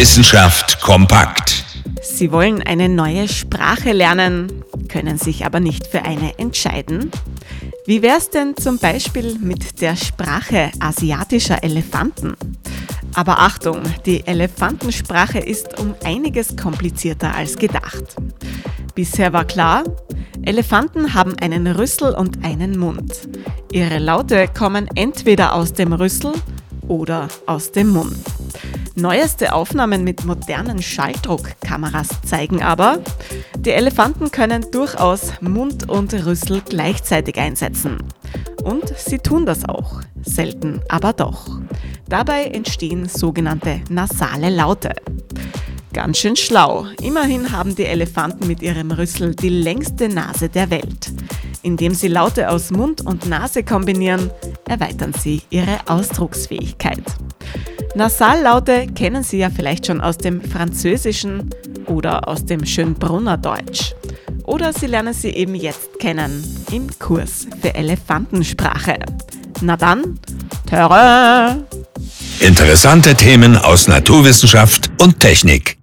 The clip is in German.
Wissenschaft kompakt. Sie wollen eine neue Sprache lernen, können sich aber nicht für eine entscheiden? Wie wäre es denn zum Beispiel mit der Sprache asiatischer Elefanten? Aber Achtung, die Elefantensprache ist um einiges komplizierter als gedacht. Bisher war klar, Elefanten haben einen Rüssel und einen Mund. Ihre Laute kommen entweder aus dem Rüssel oder aus dem Mund. Neueste Aufnahmen mit modernen Schalldruckkameras zeigen aber, die Elefanten können durchaus Mund und Rüssel gleichzeitig einsetzen. Und sie tun das auch, selten aber doch. Dabei entstehen sogenannte nasale Laute. Ganz schön schlau. Immerhin haben die Elefanten mit ihrem Rüssel die längste Nase der Welt. Indem sie Laute aus Mund und Nase kombinieren, erweitern sie ihre Ausdrucksfähigkeit. Nasallaute kennen Sie ja vielleicht schon aus dem Französischen oder aus dem Schönbrunner Deutsch. Oder Sie lernen sie eben jetzt kennen im Kurs für Elefantensprache. Na dann, Terrain! Interessante Themen aus Naturwissenschaft und Technik.